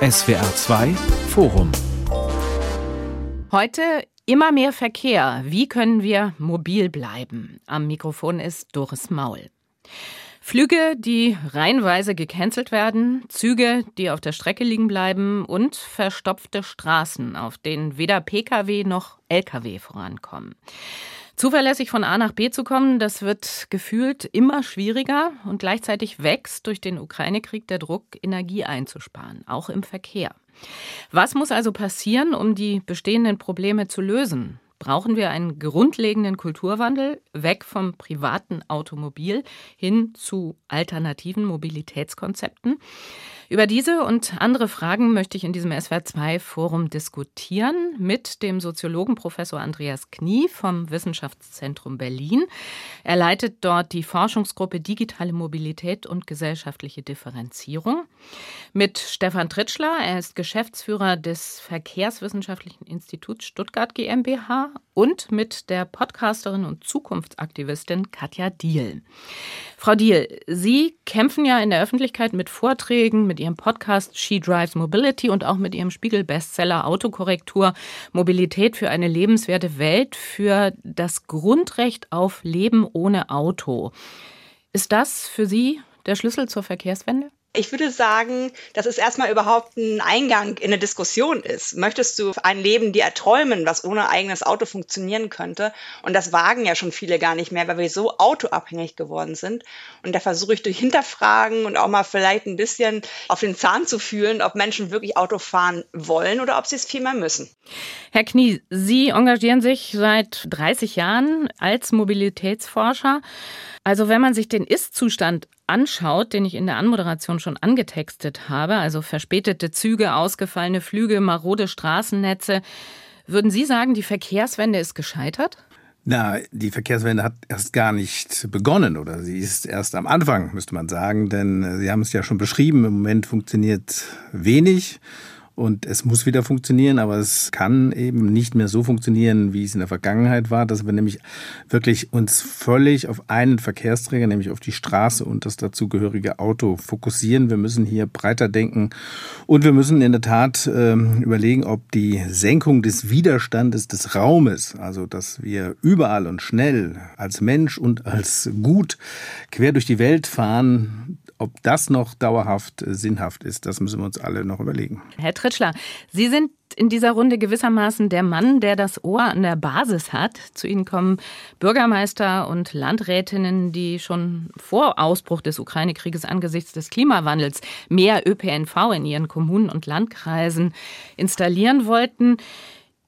SWR 2 Forum. Heute immer mehr Verkehr. Wie können wir mobil bleiben? Am Mikrofon ist Doris Maul. Flüge, die reihenweise gecancelt werden, Züge, die auf der Strecke liegen bleiben und verstopfte Straßen, auf denen weder Pkw noch Lkw vorankommen. Zuverlässig von A nach B zu kommen, das wird gefühlt immer schwieriger und gleichzeitig wächst durch den Ukraine-Krieg der Druck, Energie einzusparen, auch im Verkehr. Was muss also passieren, um die bestehenden Probleme zu lösen? Brauchen wir einen grundlegenden Kulturwandel weg vom privaten Automobil hin zu alternativen Mobilitätskonzepten. Über diese und andere Fragen möchte ich in diesem SWR2-Forum diskutieren mit dem Soziologen Professor Andreas Knie vom Wissenschaftszentrum Berlin. Er leitet dort die Forschungsgruppe Digitale Mobilität und gesellschaftliche Differenzierung. Mit Stefan Tritschler, er ist Geschäftsführer des Verkehrswissenschaftlichen Instituts Stuttgart GmbH und mit der Podcasterin und Zukunftsaktivistin Katja Diel. Frau Diel, Sie kämpfen ja in der Öffentlichkeit mit Vorträgen, mit Ihrem Podcast She Drives Mobility und auch mit Ihrem Spiegel-Bestseller Autokorrektur Mobilität für eine lebenswerte Welt für das Grundrecht auf Leben ohne Auto. Ist das für Sie der Schlüssel zur Verkehrswende? Ich würde sagen, dass es erstmal überhaupt ein Eingang in eine Diskussion ist. Möchtest du ein Leben dir erträumen, was ohne eigenes Auto funktionieren könnte? Und das wagen ja schon viele gar nicht mehr, weil wir so autoabhängig geworden sind. Und da versuche ich durch Hinterfragen und auch mal vielleicht ein bisschen auf den Zahn zu fühlen, ob Menschen wirklich Auto fahren wollen oder ob sie es vielmehr müssen. Herr Knie, Sie engagieren sich seit 30 Jahren als Mobilitätsforscher. Also wenn man sich den Ist-Zustand anschaut, den ich in der Anmoderation schon angetextet habe, also verspätete Züge, ausgefallene Flüge, marode Straßennetze, würden Sie sagen, die Verkehrswende ist gescheitert? Na, die Verkehrswende hat erst gar nicht begonnen oder sie ist erst am Anfang, müsste man sagen, denn Sie haben es ja schon beschrieben, im Moment funktioniert wenig und es muss wieder funktionieren, aber es kann eben nicht mehr so funktionieren, wie es in der Vergangenheit war, dass wir nämlich wirklich uns völlig auf einen Verkehrsträger, nämlich auf die Straße und das dazugehörige Auto fokussieren. Wir müssen hier breiter denken und wir müssen in der Tat äh, überlegen, ob die Senkung des Widerstandes des Raumes, also dass wir überall und schnell als Mensch und als Gut quer durch die Welt fahren, ob das noch dauerhaft äh, sinnhaft ist, das müssen wir uns alle noch überlegen. Herr Tritschler, Sie sind in dieser Runde gewissermaßen der Mann, der das Ohr an der Basis hat. Zu Ihnen kommen Bürgermeister und Landrätinnen, die schon vor Ausbruch des Ukraine-Krieges angesichts des Klimawandels mehr ÖPNV in ihren Kommunen und Landkreisen installieren wollten.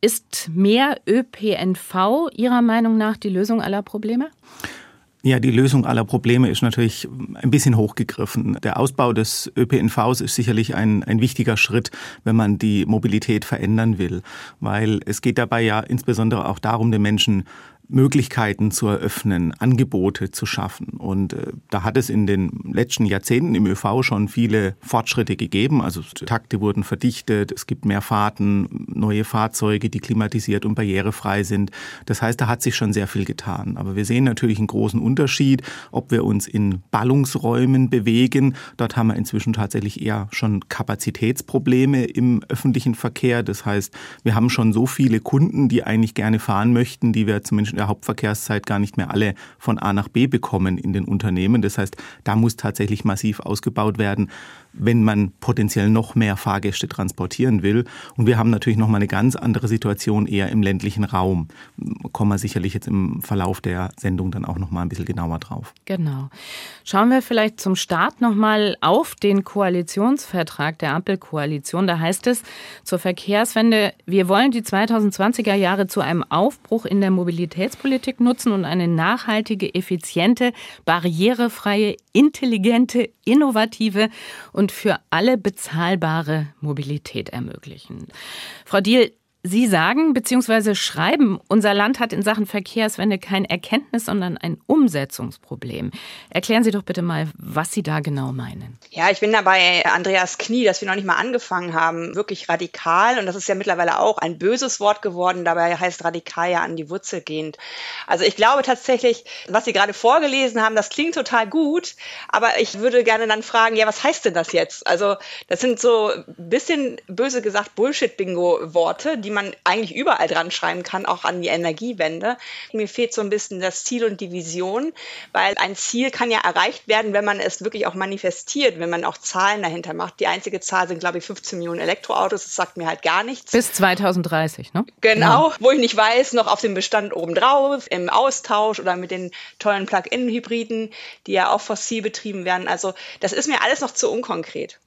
Ist mehr ÖPNV Ihrer Meinung nach die Lösung aller Probleme? Ja, die Lösung aller Probleme ist natürlich ein bisschen hochgegriffen. Der Ausbau des ÖPNVs ist sicherlich ein, ein wichtiger Schritt, wenn man die Mobilität verändern will, weil es geht dabei ja insbesondere auch darum, den Menschen Möglichkeiten zu eröffnen, Angebote zu schaffen. Und äh, da hat es in den letzten Jahrzehnten im ÖV schon viele Fortschritte gegeben. Also Takte wurden verdichtet, es gibt mehr Fahrten, neue Fahrzeuge, die klimatisiert und barrierefrei sind. Das heißt, da hat sich schon sehr viel getan. Aber wir sehen natürlich einen großen Unterschied, ob wir uns in Ballungsräumen bewegen. Dort haben wir inzwischen tatsächlich eher schon Kapazitätsprobleme im öffentlichen Verkehr. Das heißt, wir haben schon so viele Kunden, die eigentlich gerne fahren möchten, die wir zumindest der Hauptverkehrszeit gar nicht mehr alle von A nach B bekommen in den Unternehmen. Das heißt, da muss tatsächlich massiv ausgebaut werden wenn man potenziell noch mehr Fahrgäste transportieren will. Und wir haben natürlich noch mal eine ganz andere Situation eher im ländlichen Raum. Kommen wir sicherlich jetzt im Verlauf der Sendung dann auch noch mal ein bisschen genauer drauf. Genau. Schauen wir vielleicht zum Start noch mal auf den Koalitionsvertrag der Ampelkoalition. Da heißt es zur Verkehrswende, wir wollen die 2020er Jahre zu einem Aufbruch in der Mobilitätspolitik nutzen und eine nachhaltige, effiziente, barrierefreie, intelligente, innovative und für alle bezahlbare Mobilität ermöglichen. Frau Diel, Sie sagen bzw. schreiben, unser Land hat in Sachen Verkehrswende kein Erkenntnis, sondern ein Umsetzungsproblem. Erklären Sie doch bitte mal, was Sie da genau meinen. Ja, ich bin da bei Andreas Knie, dass wir noch nicht mal angefangen haben, wirklich radikal. Und das ist ja mittlerweile auch ein böses Wort geworden. Dabei heißt radikal ja an die Wurzel gehend. Also ich glaube tatsächlich, was Sie gerade vorgelesen haben, das klingt total gut. Aber ich würde gerne dann fragen, ja, was heißt denn das jetzt? Also das sind so ein bisschen böse gesagt Bullshit-Bingo-Worte, die man eigentlich überall dran schreiben kann, auch an die Energiewende. Mir fehlt so ein bisschen das Ziel und die Vision, weil ein Ziel kann ja erreicht werden, wenn man es wirklich auch manifestiert, wenn man auch Zahlen dahinter macht. Die einzige Zahl sind, glaube ich, 15 Millionen Elektroautos. Das sagt mir halt gar nichts. Bis 2030, ne? Genau, ja. wo ich nicht weiß, noch auf dem Bestand obendrauf, im Austausch oder mit den tollen Plug-in-Hybriden, die ja auch fossil betrieben werden. Also das ist mir alles noch zu unkonkret.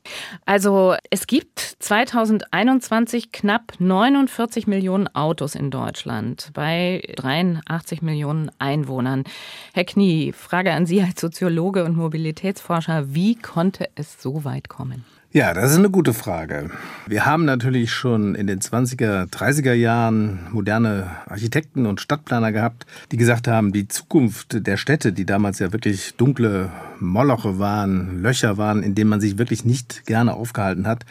Also es gibt 2021 knapp 49 140 Millionen Autos in Deutschland bei 83 Millionen Einwohnern. Herr Knie, Frage an Sie als Soziologe und Mobilitätsforscher. Wie konnte es so weit kommen? Ja, das ist eine gute Frage. Wir haben natürlich schon in den 20er, 30er Jahren moderne Architekten und Stadtplaner gehabt, die gesagt haben, die Zukunft der Städte, die damals ja wirklich dunkle Moloche waren, Löcher waren, in denen man sich wirklich nicht gerne aufgehalten hat,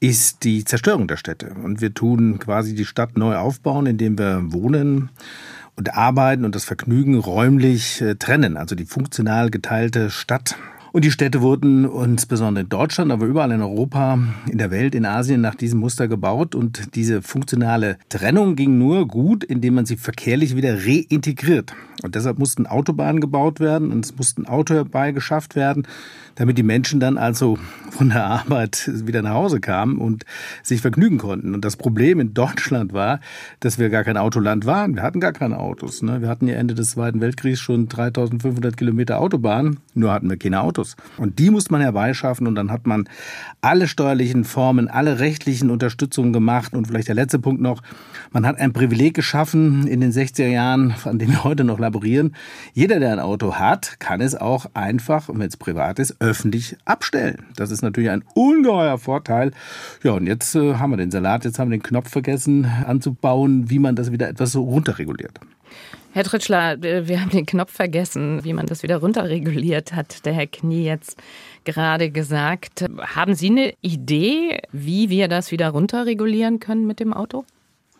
ist die Zerstörung der Städte. Und wir tun quasi die Stadt neu aufbauen, indem wir wohnen und arbeiten und das Vergnügen räumlich äh, trennen. Also die funktional geteilte Stadt und die Städte wurden insbesondere in Deutschland, aber überall in Europa, in der Welt, in Asien nach diesem Muster gebaut. Und diese funktionale Trennung ging nur gut, indem man sie verkehrlich wieder reintegriert. Und deshalb mussten Autobahnen gebaut werden und es mussten Auto herbeigeschafft werden, damit die Menschen dann also von der Arbeit wieder nach Hause kamen und sich vergnügen konnten. Und das Problem in Deutschland war, dass wir gar kein Autoland waren. Wir hatten gar keine Autos. Ne? Wir hatten ja Ende des Zweiten Weltkriegs schon 3500 Kilometer Autobahn, nur hatten wir keine Autos. Und die musste man herbeischaffen und dann hat man alle steuerlichen Formen, alle rechtlichen Unterstützungen gemacht. Und vielleicht der letzte Punkt noch, man hat ein Privileg geschaffen in den 60er Jahren, an dem wir heute noch laborieren. Jeder, der ein Auto hat, kann es auch einfach, wenn es privat ist, öffentlich abstellen. Das ist natürlich ein ungeheuer Vorteil. Ja, und jetzt äh, haben wir den Salat, jetzt haben wir den Knopf vergessen anzubauen, wie man das wieder etwas so runterreguliert. Herr Tritschler, wir haben den Knopf vergessen, wie man das wieder runterreguliert hat. Der Herr Knie jetzt gerade gesagt. Haben Sie eine Idee, wie wir das wieder runterregulieren können mit dem Auto?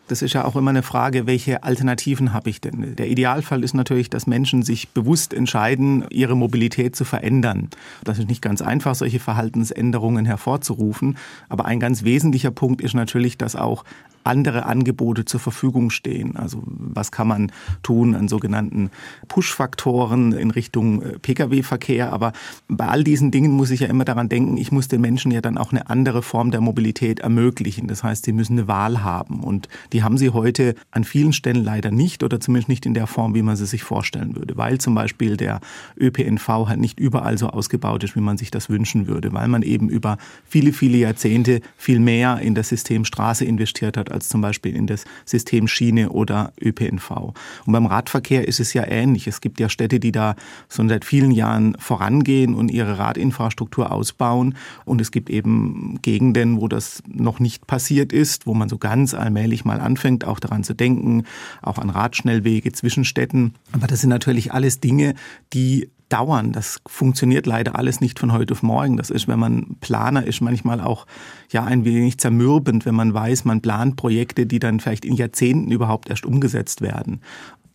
Das ist ja auch immer eine Frage, welche Alternativen habe ich denn? Der Idealfall ist natürlich, dass Menschen sich bewusst entscheiden, ihre Mobilität zu verändern. Das ist nicht ganz einfach, solche Verhaltensänderungen hervorzurufen. Aber ein ganz wesentlicher Punkt ist natürlich, dass auch andere Angebote zur Verfügung stehen. Also was kann man tun an sogenannten Push-Faktoren in Richtung äh, Pkw-Verkehr. Aber bei all diesen Dingen muss ich ja immer daran denken, ich muss den Menschen ja dann auch eine andere Form der Mobilität ermöglichen. Das heißt, sie müssen eine Wahl haben. Und die haben sie heute an vielen Stellen leider nicht oder zumindest nicht in der Form, wie man sie sich vorstellen würde. Weil zum Beispiel der ÖPNV halt nicht überall so ausgebaut ist, wie man sich das wünschen würde. Weil man eben über viele, viele Jahrzehnte viel mehr in das System Straße investiert hat als zum Beispiel in das System Schiene oder ÖPNV. Und beim Radverkehr ist es ja ähnlich. Es gibt ja Städte, die da schon seit vielen Jahren vorangehen und ihre Radinfrastruktur ausbauen. Und es gibt eben Gegenden, wo das noch nicht passiert ist, wo man so ganz allmählich mal anfängt, auch daran zu denken, auch an Radschnellwege zwischen Städten. Aber das sind natürlich alles Dinge, die dauern. Das funktioniert leider alles nicht von heute auf morgen. Das ist, wenn man Planer ist, manchmal auch ja ein wenig zermürbend, wenn man weiß, man plant Projekte, die dann vielleicht in Jahrzehnten überhaupt erst umgesetzt werden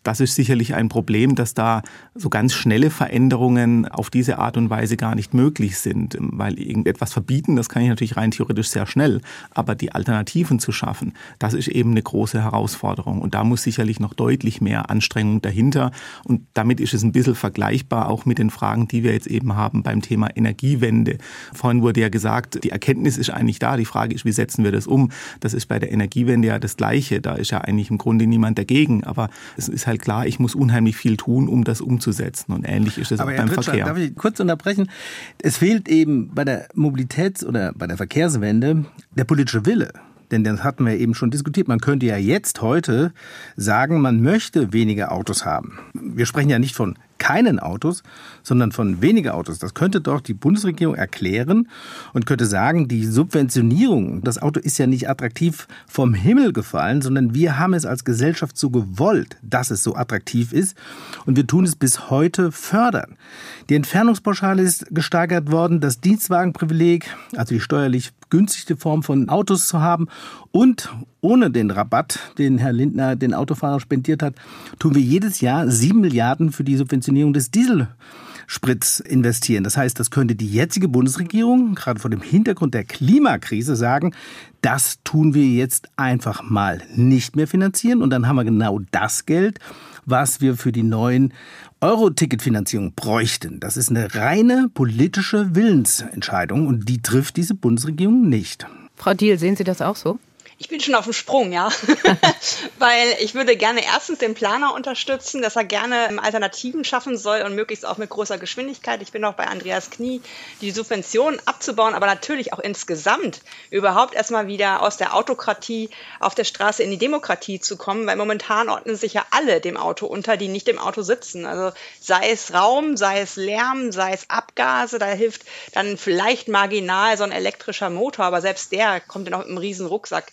das ist sicherlich ein Problem, dass da so ganz schnelle Veränderungen auf diese Art und Weise gar nicht möglich sind. Weil irgendetwas verbieten, das kann ich natürlich rein theoretisch sehr schnell. Aber die Alternativen zu schaffen, das ist eben eine große Herausforderung. Und da muss sicherlich noch deutlich mehr Anstrengung dahinter. Und damit ist es ein bisschen vergleichbar auch mit den Fragen, die wir jetzt eben haben beim Thema Energiewende. Vorhin wurde ja gesagt, die Erkenntnis ist eigentlich da. Die Frage ist, wie setzen wir das um? Das ist bei der Energiewende ja das Gleiche. Da ist ja eigentlich im Grunde niemand dagegen. Aber es ist halt halt klar, ich muss unheimlich viel tun, um das umzusetzen. Und ähnlich ist es auch beim Verkehr. Darf ich kurz unterbrechen? Es fehlt eben bei der Mobilitäts- oder bei der Verkehrswende der politische Wille. Denn das hatten wir eben schon diskutiert. Man könnte ja jetzt heute sagen, man möchte weniger Autos haben. Wir sprechen ja nicht von keinen Autos, sondern von weniger Autos. Das könnte doch die Bundesregierung erklären und könnte sagen, die Subventionierung, das Auto ist ja nicht attraktiv vom Himmel gefallen, sondern wir haben es als Gesellschaft so gewollt, dass es so attraktiv ist und wir tun es bis heute fördern. Die Entfernungspauschale ist gesteigert worden, das Dienstwagenprivileg, also die steuerlich günstigste Form von Autos zu haben und ohne den Rabatt, den Herr Lindner den Autofahrer spendiert hat, tun wir jedes Jahr sieben Milliarden für die Subventionierung des Dieselspritz investieren. Das heißt, das könnte die jetzige Bundesregierung gerade vor dem Hintergrund der Klimakrise sagen, das tun wir jetzt einfach mal nicht mehr finanzieren und dann haben wir genau das Geld, was wir für die neuen Euro-Ticket-Finanzierung bräuchten. Das ist eine reine politische Willensentscheidung und die trifft diese Bundesregierung nicht. Frau Diel, sehen Sie das auch so? Ich bin schon auf dem Sprung, ja. Weil ich würde gerne erstens den Planer unterstützen, dass er gerne Alternativen schaffen soll und möglichst auch mit großer Geschwindigkeit. Ich bin auch bei Andreas Knie, die Subventionen abzubauen, aber natürlich auch insgesamt überhaupt erstmal wieder aus der Autokratie auf der Straße in die Demokratie zu kommen, weil momentan ordnen sich ja alle dem Auto unter, die nicht im Auto sitzen. Also sei es Raum, sei es Lärm, sei es Abgase, da hilft dann vielleicht marginal so ein elektrischer Motor, aber selbst der kommt dann auch mit einem riesen Rucksack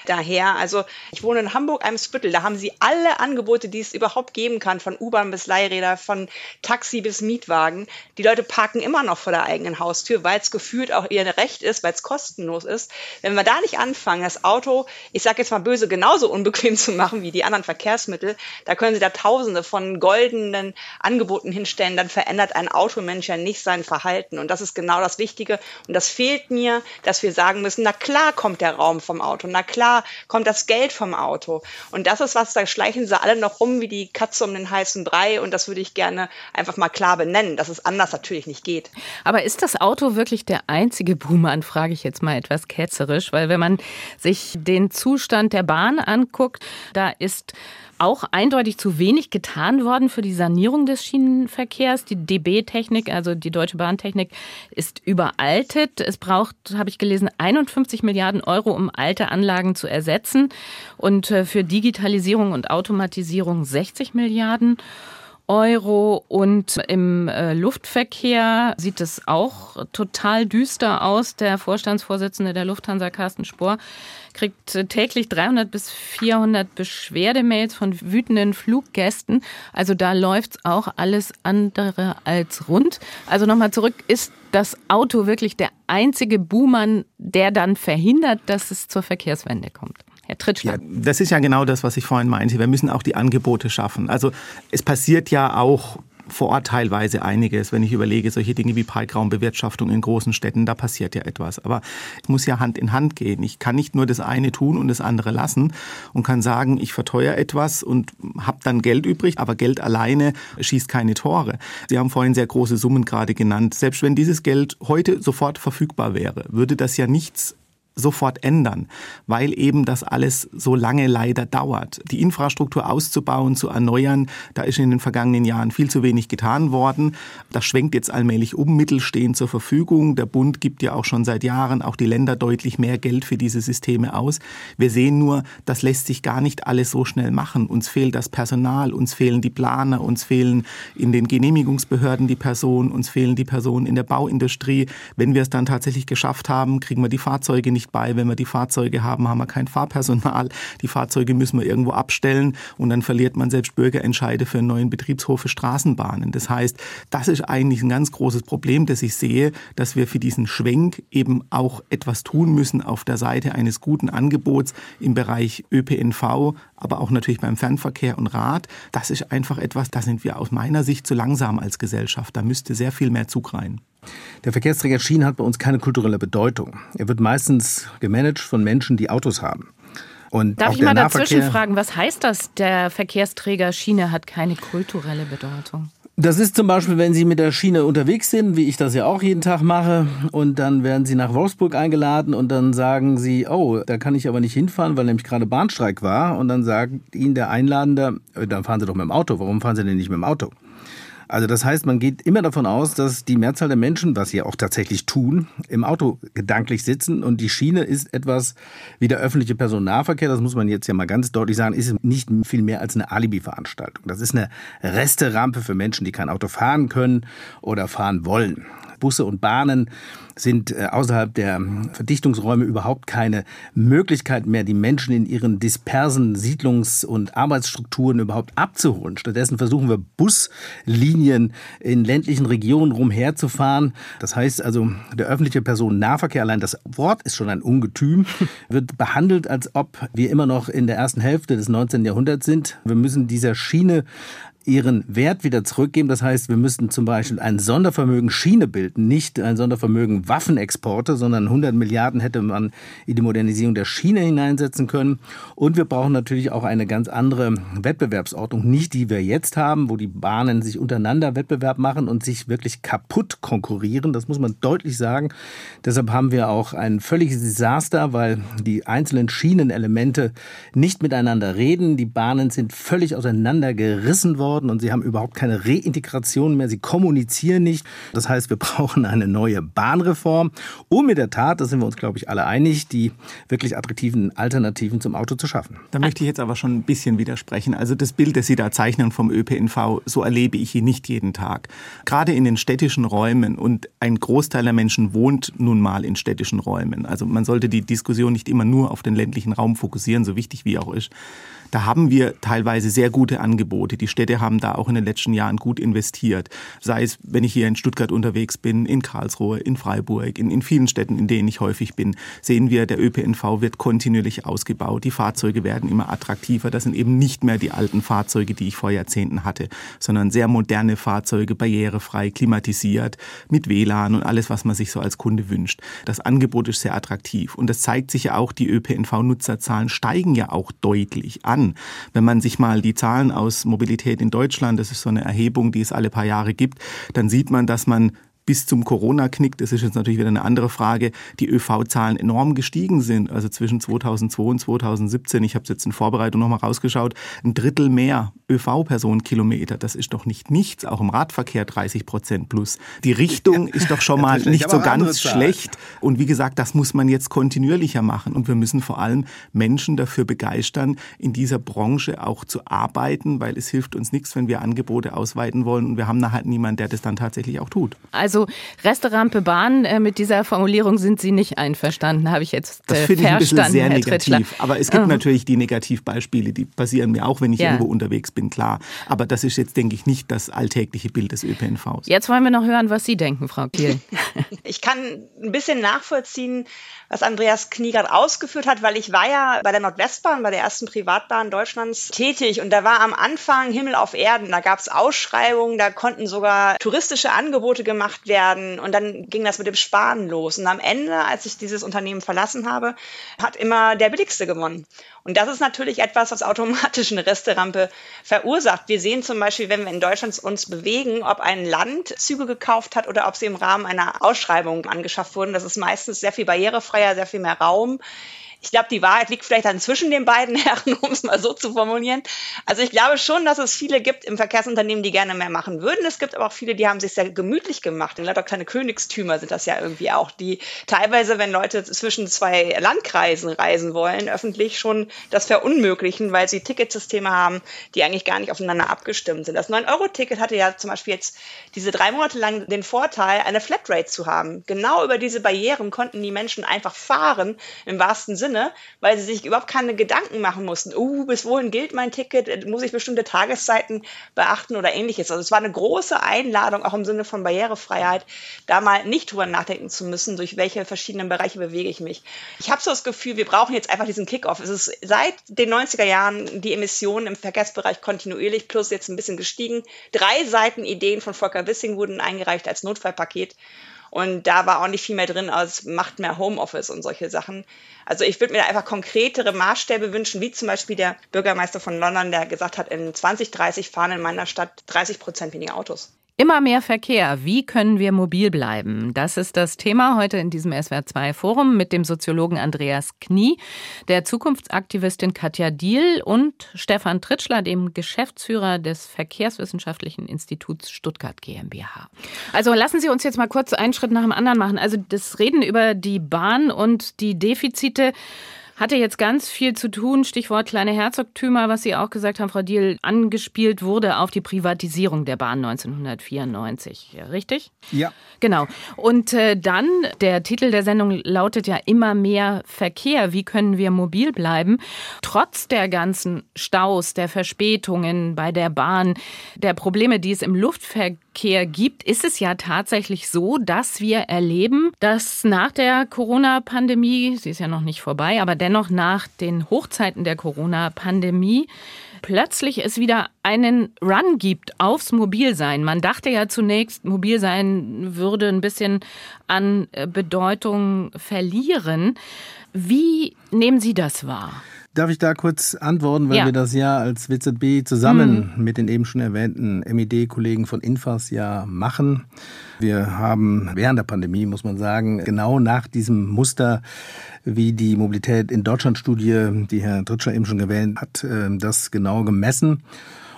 daher. Also ich wohne in Hamburg, Eimsbüttel, da haben sie alle Angebote, die es überhaupt geben kann, von U-Bahn bis Leihräder, von Taxi bis Mietwagen. Die Leute parken immer noch vor der eigenen Haustür, weil es gefühlt auch ihr Recht ist, weil es kostenlos ist. Wenn wir da nicht anfangen, das Auto, ich sage jetzt mal böse, genauso unbequem zu machen wie die anderen Verkehrsmittel, da können sie da tausende von goldenen Angeboten hinstellen, dann verändert ein Automensch ja nicht sein Verhalten. Und das ist genau das Wichtige. Und das fehlt mir, dass wir sagen müssen, na klar kommt der Raum vom Auto, na klar kommt das Geld vom Auto. Und das ist was, da schleichen sie alle noch rum wie die Katze um den heißen Brei. Und das würde ich gerne einfach mal klar benennen, dass es anders natürlich nicht geht. Aber ist das Auto wirklich der einzige Buhmann, frage ich jetzt mal etwas ketzerisch, weil wenn man sich den Zustand der Bahn anguckt, da ist auch eindeutig zu wenig getan worden für die Sanierung des Schienenverkehrs. Die DB-Technik, also die Deutsche Bahntechnik, ist überaltet. Es braucht, habe ich gelesen, 51 Milliarden Euro, um alte Anlagen zu ersetzen und äh, für Digitalisierung und Automatisierung 60 Milliarden. Euro und im äh, Luftverkehr sieht es auch total düster aus. Der Vorstandsvorsitzende der Lufthansa, Carsten Spohr, kriegt täglich 300 bis 400 Beschwerdemails von wütenden Fluggästen. Also da läuft es auch alles andere als rund. Also nochmal zurück, ist das Auto wirklich der einzige Buhmann, der dann verhindert, dass es zur Verkehrswende kommt? Herr Trittschlag. Ja, das ist ja genau das, was ich vorhin meinte. Wir müssen auch die Angebote schaffen. Also es passiert ja auch vor Ort teilweise einiges. Wenn ich überlege, solche Dinge wie Parkraumbewirtschaftung in großen Städten, da passiert ja etwas. Aber es muss ja Hand in Hand gehen. Ich kann nicht nur das eine tun und das andere lassen und kann sagen, ich verteuere etwas und habe dann Geld übrig, aber Geld alleine schießt keine Tore. Sie haben vorhin sehr große Summen gerade genannt. Selbst wenn dieses Geld heute sofort verfügbar wäre, würde das ja nichts sofort ändern, weil eben das alles so lange leider dauert. Die Infrastruktur auszubauen, zu erneuern, da ist in den vergangenen Jahren viel zu wenig getan worden. Das schwenkt jetzt allmählich um, Mittel stehen zur Verfügung. Der Bund gibt ja auch schon seit Jahren auch die Länder deutlich mehr Geld für diese Systeme aus. Wir sehen nur, das lässt sich gar nicht alles so schnell machen. Uns fehlt das Personal, uns fehlen die Planer, uns fehlen in den Genehmigungsbehörden die Personen, uns fehlen die Personen in der Bauindustrie. Wenn wir es dann tatsächlich geschafft haben, kriegen wir die Fahrzeuge nicht bei. Wenn wir die Fahrzeuge haben, haben wir kein Fahrpersonal. Die Fahrzeuge müssen wir irgendwo abstellen und dann verliert man selbst Bürgerentscheide für einen neuen Betriebshof für Straßenbahnen. Das heißt, das ist eigentlich ein ganz großes Problem, das ich sehe, dass wir für diesen Schwenk eben auch etwas tun müssen auf der Seite eines guten Angebots im Bereich ÖPNV, aber auch natürlich beim Fernverkehr und Rad. Das ist einfach etwas, da sind wir aus meiner Sicht zu langsam als Gesellschaft. Da müsste sehr viel mehr Zug rein. Der Verkehrsträger Schienen hat bei uns keine kulturelle Bedeutung. Er wird meistens gemanagt von Menschen, die Autos haben. Und Darf ich mal dazwischen fragen, was heißt das, der Verkehrsträger Schiene hat keine kulturelle Bedeutung? Das ist zum Beispiel, wenn Sie mit der Schiene unterwegs sind, wie ich das ja auch jeden Tag mache, und dann werden Sie nach Wolfsburg eingeladen und dann sagen Sie, oh, da kann ich aber nicht hinfahren, weil nämlich gerade Bahnstreik war. Und dann sagt Ihnen der Einladende, äh, dann fahren Sie doch mit dem Auto. Warum fahren Sie denn nicht mit dem Auto? Also das heißt, man geht immer davon aus, dass die Mehrzahl der Menschen, was sie auch tatsächlich tun, im Auto gedanklich sitzen und die Schiene ist etwas wie der öffentliche Personennahverkehr, das muss man jetzt ja mal ganz deutlich sagen, ist nicht viel mehr als eine Alibi-Veranstaltung. Das ist eine Resterampe für Menschen, die kein Auto fahren können oder fahren wollen. Busse und Bahnen sind äh, außerhalb der Verdichtungsräume überhaupt keine Möglichkeit mehr, die Menschen in ihren dispersen Siedlungs- und Arbeitsstrukturen überhaupt abzuholen. Stattdessen versuchen wir Buslinien in ländlichen Regionen rumherzufahren. Das heißt also, der öffentliche Personennahverkehr, allein das Wort ist schon ein Ungetüm, wird behandelt, als ob wir immer noch in der ersten Hälfte des 19. Jahrhunderts sind. Wir müssen dieser Schiene ihren Wert wieder zurückgeben. Das heißt, wir müssten zum Beispiel ein Sondervermögen Schiene bilden, nicht ein Sondervermögen Waffenexporte, sondern 100 Milliarden hätte man in die Modernisierung der Schiene hineinsetzen können. Und wir brauchen natürlich auch eine ganz andere Wettbewerbsordnung, nicht die wir jetzt haben, wo die Bahnen sich untereinander Wettbewerb machen und sich wirklich kaputt konkurrieren. Das muss man deutlich sagen. Deshalb haben wir auch ein völliges Desaster, weil die einzelnen Schienenelemente nicht miteinander reden. Die Bahnen sind völlig auseinandergerissen worden worden und sie haben überhaupt keine Reintegration mehr. Sie kommunizieren nicht. Das heißt, wir brauchen eine neue Bahnreform, um in der Tat, da sind wir uns, glaube ich, alle einig, die wirklich attraktiven Alternativen zum Auto zu schaffen. Da möchte ich jetzt aber schon ein bisschen widersprechen. Also das Bild, das Sie da zeichnen vom ÖPNV, so erlebe ich ihn nicht jeden Tag. Gerade in den städtischen Räumen und ein Großteil der Menschen wohnt nun mal in städtischen Räumen. Also man sollte die Diskussion nicht immer nur auf den ländlichen Raum fokussieren, so wichtig wie auch ist. Da haben wir teilweise sehr gute Angebote. Die Städte haben da auch in den letzten Jahren gut investiert. Sei es, wenn ich hier in Stuttgart unterwegs bin, in Karlsruhe, in Freiburg, in, in vielen Städten, in denen ich häufig bin, sehen wir, der ÖPNV wird kontinuierlich ausgebaut. Die Fahrzeuge werden immer attraktiver. Das sind eben nicht mehr die alten Fahrzeuge, die ich vor Jahrzehnten hatte, sondern sehr moderne Fahrzeuge, barrierefrei, klimatisiert, mit WLAN und alles, was man sich so als Kunde wünscht. Das Angebot ist sehr attraktiv. Und das zeigt sich ja auch, die ÖPNV-Nutzerzahlen steigen ja auch deutlich an an. Wenn man sich mal die Zahlen aus Mobilität in Deutschland, das ist so eine Erhebung, die es alle paar Jahre gibt, dann sieht man, dass man bis zum Corona-Knick, das ist jetzt natürlich wieder eine andere Frage, die ÖV-Zahlen enorm gestiegen sind. Also zwischen 2002 und 2017, ich habe es jetzt in Vorbereitung nochmal rausgeschaut, ein Drittel mehr ÖV-Personenkilometer. Das ist doch nicht nichts, auch im Radverkehr 30 Prozent plus. Die Richtung ja, ist doch schon mal nicht so ganz schlecht. Und wie gesagt, das muss man jetzt kontinuierlicher machen. Und wir müssen vor allem Menschen dafür begeistern, in dieser Branche auch zu arbeiten, weil es hilft uns nichts, wenn wir Angebote ausweiten wollen und wir haben nachher niemanden, der das dann tatsächlich auch tut. Also Resterampe Bahn, äh, mit dieser Formulierung sind Sie nicht einverstanden, habe ich jetzt äh, das finde ich ein bisschen sehr negativ. Aber es gibt uh natürlich die Negativbeispiele, die passieren mir auch, wenn ich ja. irgendwo unterwegs bin bin, klar. Aber das ist jetzt, denke ich, nicht das alltägliche Bild des ÖPNVs. Jetzt wollen wir noch hören, was Sie denken, Frau Kiel. ich kann ein bisschen nachvollziehen, was Andreas Knie gerade ausgeführt hat, weil ich war ja bei der Nordwestbahn, bei der ersten Privatbahn Deutschlands tätig und da war am Anfang Himmel auf Erden. Da gab es Ausschreibungen, da konnten sogar touristische Angebote gemacht werden und dann ging das mit dem Sparen los. Und am Ende, als ich dieses Unternehmen verlassen habe, hat immer der Billigste gewonnen. Und das ist natürlich etwas, was automatisch eine Resterampe verursacht. Wir sehen zum Beispiel, wenn wir in Deutschland uns bewegen, ob ein Land Züge gekauft hat oder ob sie im Rahmen einer Ausschreibung angeschafft wurden. Das ist meistens sehr viel barrierefreier, sehr viel mehr Raum. Ich glaube, die Wahrheit liegt vielleicht dann zwischen den beiden Herren, um es mal so zu formulieren. Also ich glaube schon, dass es viele gibt im Verkehrsunternehmen, die gerne mehr machen würden. Es gibt aber auch viele, die haben sich sehr gemütlich gemacht. In lauter kleine Königstümer sind das ja irgendwie auch, die teilweise, wenn Leute zwischen zwei Landkreisen reisen wollen, öffentlich schon das verunmöglichen, weil sie Ticketsysteme haben, die eigentlich gar nicht aufeinander abgestimmt sind. Das 9-Euro-Ticket hatte ja zum Beispiel jetzt diese drei Monate lang den Vorteil, eine Flatrate zu haben. Genau über diese Barrieren konnten die Menschen einfach fahren, im wahrsten Sinne Sinne, weil sie sich überhaupt keine Gedanken machen mussten. Uh, bis wohin gilt mein Ticket? Muss ich bestimmte Tageszeiten beachten oder ähnliches? Also es war eine große Einladung, auch im Sinne von Barrierefreiheit, da mal nicht drüber nachdenken zu müssen, durch welche verschiedenen Bereiche bewege ich mich. Ich habe so das Gefühl, wir brauchen jetzt einfach diesen Kickoff. Es ist seit den 90er Jahren die Emissionen im Verkehrsbereich kontinuierlich plus jetzt ein bisschen gestiegen. Drei Seiten Ideen von Volker Wissing wurden eingereicht als Notfallpaket. Und da war auch nicht viel mehr drin als macht mehr Homeoffice und solche Sachen. Also ich würde mir da einfach konkretere Maßstäbe wünschen, wie zum Beispiel der Bürgermeister von London, der gesagt hat, in 2030 fahren in meiner Stadt 30 Prozent weniger Autos. Immer mehr Verkehr. Wie können wir mobil bleiben? Das ist das Thema heute in diesem SWR2 Forum mit dem Soziologen Andreas Knie, der Zukunftsaktivistin Katja Diel und Stefan Tritschler, dem Geschäftsführer des Verkehrswissenschaftlichen Instituts Stuttgart GmbH. Also lassen Sie uns jetzt mal kurz einen Schritt nach dem anderen machen. Also das Reden über die Bahn und die Defizite hatte jetzt ganz viel zu tun, Stichwort kleine Herzogtümer, was Sie auch gesagt haben, Frau Diel, angespielt wurde auf die Privatisierung der Bahn 1994. Ja, richtig? Ja. Genau. Und äh, dann, der Titel der Sendung lautet ja immer mehr Verkehr. Wie können wir mobil bleiben? Trotz der ganzen Staus, der Verspätungen bei der Bahn, der Probleme, die es im Luftverkehr Verkehr gibt, ist es ja tatsächlich so, dass wir erleben, dass nach der Corona-Pandemie, sie ist ja noch nicht vorbei, aber dennoch nach den Hochzeiten der Corona-Pandemie, plötzlich es wieder einen Run gibt aufs Mobilsein. Man dachte ja zunächst, Mobilsein würde ein bisschen an Bedeutung verlieren. Wie nehmen Sie das wahr? Darf ich da kurz antworten, weil ja. wir das ja als WZB zusammen mhm. mit den eben schon erwähnten MID-Kollegen von Infas ja machen. Wir haben während der Pandemie, muss man sagen, genau nach diesem Muster, wie die Mobilität in Deutschland-Studie, die Herr Tritscher eben schon erwähnt hat, äh, das genau gemessen.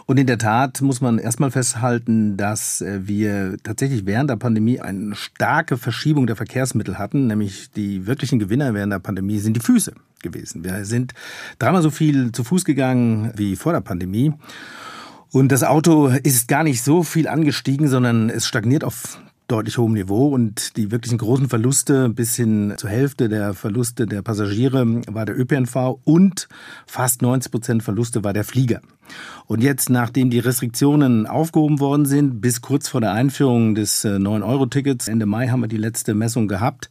Und in der Tat muss man erstmal festhalten, dass äh, wir tatsächlich während der Pandemie eine starke Verschiebung der Verkehrsmittel hatten, nämlich die wirklichen Gewinner während der Pandemie sind die Füße gewesen. Wir sind dreimal so viel zu Fuß gegangen wie vor der Pandemie. Und das Auto ist gar nicht so viel angestiegen, sondern es stagniert auf deutlich hohem Niveau und die wirklichen großen Verluste bis hin zur Hälfte der Verluste der Passagiere war der ÖPNV und fast 90 Prozent Verluste war der Flieger. Und jetzt, nachdem die Restriktionen aufgehoben worden sind, bis kurz vor der Einführung des 9-Euro-Tickets, Ende Mai haben wir die letzte Messung gehabt,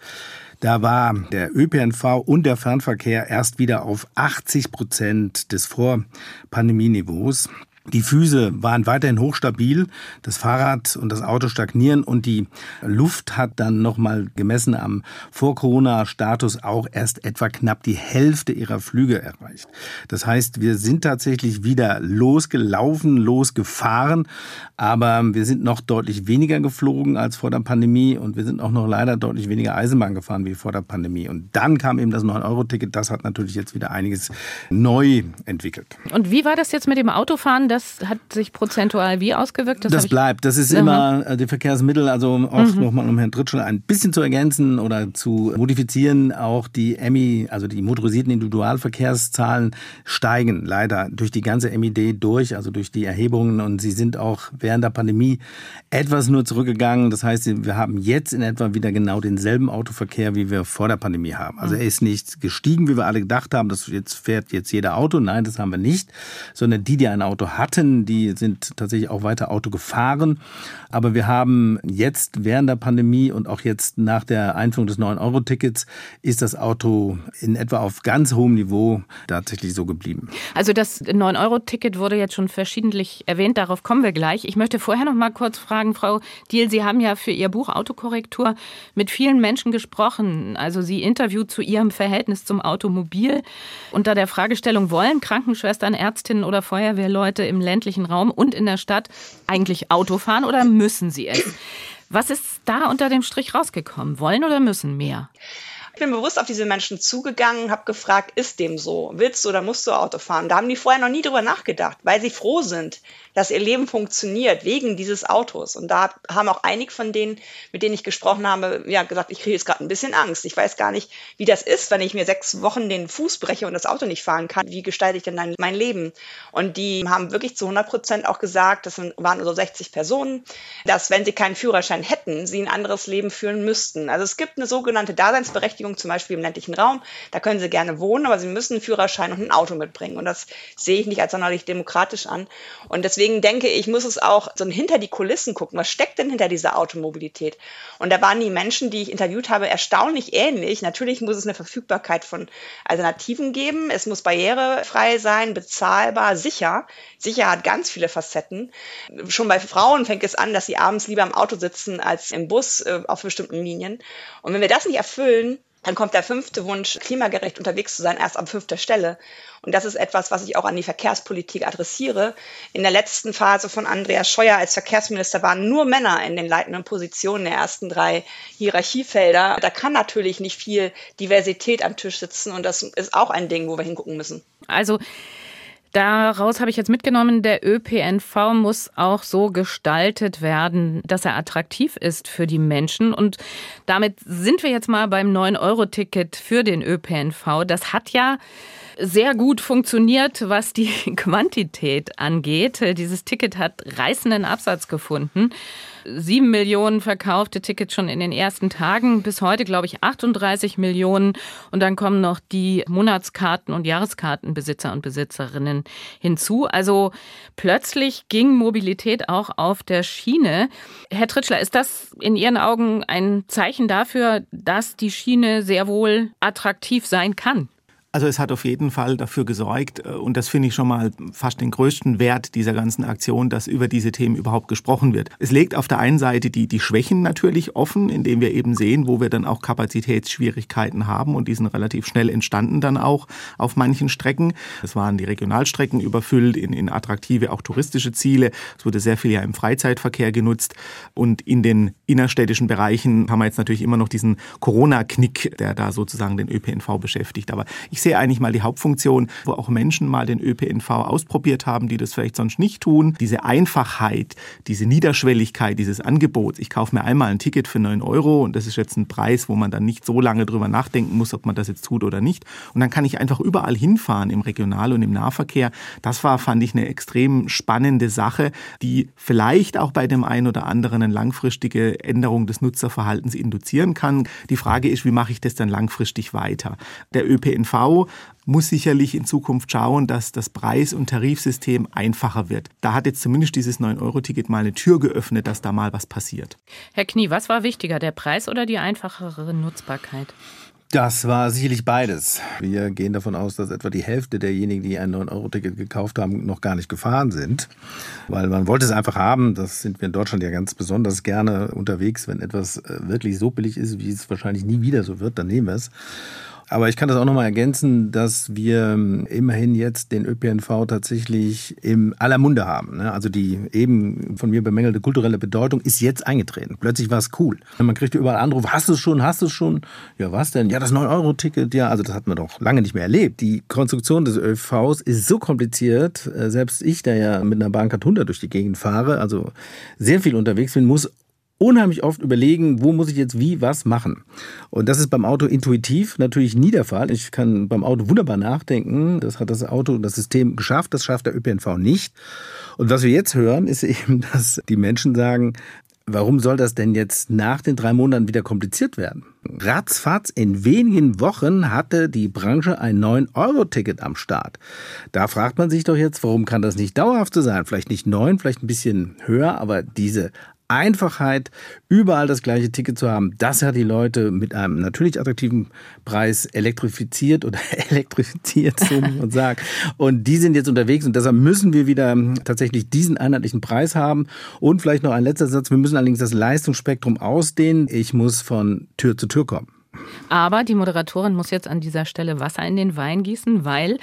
da war der ÖPNV und der Fernverkehr erst wieder auf 80 Prozent des Vorpandemieniveaus. Die Füße waren weiterhin hochstabil, das Fahrrad und das Auto stagnieren und die Luft hat dann nochmal gemessen am Vor-Corona-Status auch erst etwa knapp die Hälfte ihrer Flüge erreicht. Das heißt, wir sind tatsächlich wieder losgelaufen, losgefahren, aber wir sind noch deutlich weniger geflogen als vor der Pandemie und wir sind auch noch leider deutlich weniger Eisenbahn gefahren wie vor der Pandemie. Und dann kam eben das 9-Euro-Ticket, das hat natürlich jetzt wieder einiges neu entwickelt. Und wie war das jetzt mit dem Autofahren? Das hat sich prozentual wie ausgewirkt? Das, das bleibt. Das ist immer äh, die Verkehrsmittel, also auch mhm. nochmal, um Herrn Drittschel ein bisschen zu ergänzen oder zu modifizieren, auch die EMI, also die motorisierten Individualverkehrszahlen steigen leider durch die ganze MID durch, also durch die Erhebungen und sie sind auch während der Pandemie etwas nur zurückgegangen. Das heißt, wir haben jetzt in etwa wieder genau denselben Autoverkehr, wie wir vor der Pandemie haben. Also mhm. er ist nicht gestiegen, wie wir alle gedacht haben, dass jetzt fährt jetzt jeder Auto. Nein, das haben wir nicht, sondern die, die ein Auto haben, hatten, die sind tatsächlich auch weiter Auto gefahren. Aber wir haben jetzt während der Pandemie und auch jetzt nach der Einführung des 9-Euro-Tickets ist das Auto in etwa auf ganz hohem Niveau tatsächlich so geblieben. Also das 9-Euro-Ticket wurde jetzt schon verschiedentlich erwähnt, darauf kommen wir gleich. Ich möchte vorher noch mal kurz fragen, Frau Diel, Sie haben ja für Ihr Buch Autokorrektur mit vielen Menschen gesprochen. Also Sie interviewt zu Ihrem Verhältnis zum Automobil unter der Fragestellung, wollen Krankenschwestern, Ärztinnen oder Feuerwehrleute im ländlichen Raum und in der Stadt eigentlich Auto fahren oder müssen sie es? Was ist da unter dem Strich rausgekommen? Wollen oder müssen mehr? Ich bin bewusst auf diese Menschen zugegangen, habe gefragt, ist dem so? Willst du oder musst du Auto fahren? Da haben die vorher noch nie drüber nachgedacht, weil sie froh sind, dass ihr Leben funktioniert wegen dieses Autos. Und da haben auch einige von denen, mit denen ich gesprochen habe, ja gesagt, ich kriege jetzt gerade ein bisschen Angst. Ich weiß gar nicht, wie das ist, wenn ich mir sechs Wochen den Fuß breche und das Auto nicht fahren kann. Wie gestalte ich denn dann mein Leben? Und die haben wirklich zu 100 Prozent auch gesagt, das waren so 60 Personen, dass wenn sie keinen Führerschein hätten, sie ein anderes Leben führen müssten. Also es gibt eine sogenannte Daseinsberechtigung, zum Beispiel im ländlichen Raum. Da können sie gerne wohnen, aber sie müssen einen Führerschein und ein Auto mitbringen. Und das sehe ich nicht als sonderlich demokratisch an. Und deswegen deswegen denke ich, muss es auch so hinter die Kulissen gucken. Was steckt denn hinter dieser Automobilität? Und da waren die Menschen, die ich interviewt habe, erstaunlich ähnlich. Natürlich muss es eine Verfügbarkeit von Alternativen geben. Es muss barrierefrei sein, bezahlbar, sicher. Sicher hat ganz viele Facetten. Schon bei Frauen fängt es an, dass sie abends lieber im Auto sitzen als im Bus äh, auf bestimmten Linien. Und wenn wir das nicht erfüllen, dann kommt der fünfte Wunsch, klimagerecht unterwegs zu sein, erst an fünfter Stelle. Und das ist etwas, was ich auch an die Verkehrspolitik adressiere. In der letzten Phase von Andreas Scheuer als Verkehrsminister waren nur Männer in den leitenden Positionen der ersten drei Hierarchiefelder. Da kann natürlich nicht viel Diversität am Tisch sitzen und das ist auch ein Ding, wo wir hingucken müssen. Also Daraus habe ich jetzt mitgenommen, der ÖPNV muss auch so gestaltet werden, dass er attraktiv ist für die Menschen. Und damit sind wir jetzt mal beim 9-Euro-Ticket für den ÖPNV. Das hat ja sehr gut funktioniert, was die Quantität angeht. Dieses Ticket hat reißenden Absatz gefunden. Sieben Millionen verkaufte Tickets schon in den ersten Tagen. Bis heute, glaube ich, 38 Millionen. Und dann kommen noch die Monatskarten- und Jahreskartenbesitzer und Besitzerinnen hinzu. Also plötzlich ging Mobilität auch auf der Schiene. Herr Tritschler, ist das in Ihren Augen ein Zeichen dafür, dass die Schiene sehr wohl attraktiv sein kann? Also es hat auf jeden Fall dafür gesorgt, äh, und das finde ich schon mal fast den größten Wert dieser ganzen Aktion, dass über diese Themen überhaupt gesprochen wird. Es legt auf der einen Seite die, die Schwächen natürlich offen, indem wir eben sehen, wo wir dann auch Kapazitätsschwierigkeiten haben und die sind relativ schnell entstanden dann auch auf manchen Strecken. Es waren die Regionalstrecken überfüllt in, in attraktive, auch touristische Ziele. Es wurde sehr viel ja im Freizeitverkehr genutzt und in den innerstädtischen Bereichen haben wir jetzt natürlich immer noch diesen Corona-Knick, der da sozusagen den ÖPNV beschäftigt. Aber ich sehe eigentlich mal die Hauptfunktion, wo auch Menschen mal den ÖPNV ausprobiert haben, die das vielleicht sonst nicht tun. Diese Einfachheit, diese Niederschwelligkeit dieses Angebots. Ich kaufe mir einmal ein Ticket für 9 Euro und das ist jetzt ein Preis, wo man dann nicht so lange drüber nachdenken muss, ob man das jetzt tut oder nicht. Und dann kann ich einfach überall hinfahren im Regional- und im Nahverkehr. Das war, fand ich, eine extrem spannende Sache, die vielleicht auch bei dem einen oder anderen eine langfristige Änderung des Nutzerverhaltens induzieren kann. Die Frage ist, wie mache ich das dann langfristig weiter? Der ÖPNV muss sicherlich in Zukunft schauen, dass das Preis- und Tarifsystem einfacher wird. Da hat jetzt zumindest dieses 9-Euro-Ticket mal eine Tür geöffnet, dass da mal was passiert. Herr Knie, was war wichtiger, der Preis oder die einfachere Nutzbarkeit? Das war sicherlich beides. Wir gehen davon aus, dass etwa die Hälfte derjenigen, die ein 9-Euro-Ticket gekauft haben, noch gar nicht gefahren sind. Weil man wollte es einfach haben. Das sind wir in Deutschland ja ganz besonders gerne unterwegs. Wenn etwas äh, wirklich so billig ist, wie es wahrscheinlich nie wieder so wird, dann nehmen wir es. Aber ich kann das auch nochmal ergänzen, dass wir ähm, immerhin jetzt den ÖPNV tatsächlich im aller Munde haben. Ne? Also die eben von mir bemängelte kulturelle Bedeutung ist jetzt eingetreten. Plötzlich war es cool. Man kriegt überall Anrufe, hast du es schon, hast du es schon? Ja, was denn? Ja, das 9-Euro-Ticket, ja, also das hat man doch lange nicht mehr erlebt. Die Konstruktion des ÖVs ist so kompliziert, äh, selbst ich, der ja mit einer Bahncard 100 durch die Gegend fahre, also sehr viel unterwegs bin, muss unheimlich oft überlegen, wo muss ich jetzt wie was machen. Und das ist beim Auto intuitiv natürlich nie der Fall. Ich kann beim Auto wunderbar nachdenken. Das hat das Auto, das System geschafft. Das schafft der ÖPNV nicht. Und was wir jetzt hören, ist eben, dass die Menschen sagen, Warum soll das denn jetzt nach den drei Monaten wieder kompliziert werden? Ratzfatz, in wenigen Wochen hatte die Branche ein 9-Euro-Ticket am Start. Da fragt man sich doch jetzt, warum kann das nicht dauerhaft so sein? Vielleicht nicht neun, vielleicht ein bisschen höher, aber diese Einfachheit, überall das gleiche Ticket zu haben, das hat die Leute mit einem natürlich attraktiven Preis elektrifiziert oder elektrifiziert, so muss man sagen. Und die sind jetzt unterwegs und deshalb müssen wir wieder tatsächlich diesen einheitlichen Preis haben. Und vielleicht noch ein letzter Satz, wir müssen allerdings das Leistungsspektrum ausdehnen. Ich muss von Tür zu Tür kommen. Aber die Moderatorin muss jetzt an dieser Stelle Wasser in den Wein gießen, weil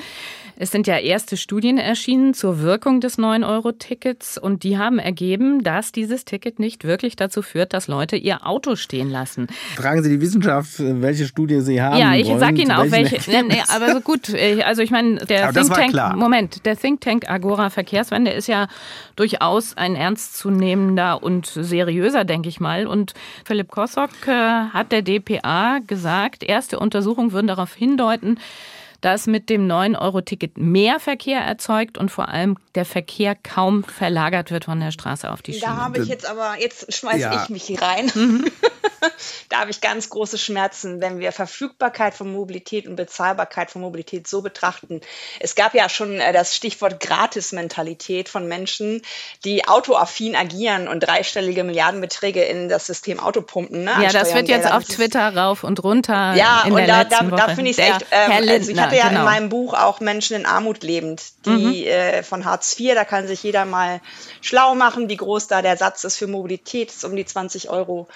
es sind ja erste Studien erschienen zur Wirkung des 9-Euro-Tickets und die haben ergeben, dass dieses Ticket nicht wirklich dazu führt, dass Leute ihr Auto stehen lassen. Fragen Sie die Wissenschaft, welche Studie Sie haben. Ja, ich sage Ihnen auch welche. Nee, aber so gut, äh, also ich meine, der Think Tank, Moment, der Think Tank Agora Verkehrswende ist ja durchaus ein ernstzunehmender und seriöser, denke ich mal. Und Philipp Kossock äh, hat der DPA gesagt, erste Untersuchungen würden darauf hindeuten, dass mit dem 9-Euro-Ticket mehr Verkehr erzeugt und vor allem der Verkehr kaum verlagert wird von der Straße auf die Schiene. Da habe ich jetzt aber, jetzt schmeiße ja. ich mich hier rein. Mhm. da habe ich ganz große Schmerzen, wenn wir Verfügbarkeit von Mobilität und Bezahlbarkeit von Mobilität so betrachten. Es gab ja schon äh, das Stichwort Gratis-Mentalität von Menschen, die autoaffin agieren und dreistellige Milliardenbeträge in das System Auto pumpen. Ne, ja, das wird jetzt auf Twitter rauf und runter. Ja, in und der da, da, da finde ich es echt. Ähm, also ich hatte ja genau. in meinem Buch auch Menschen in Armut lebend, die mhm. äh, von Hartz IV, da kann sich jeder mal schlau machen, wie groß da der Satz ist für Mobilität, ist um die 20 Euro.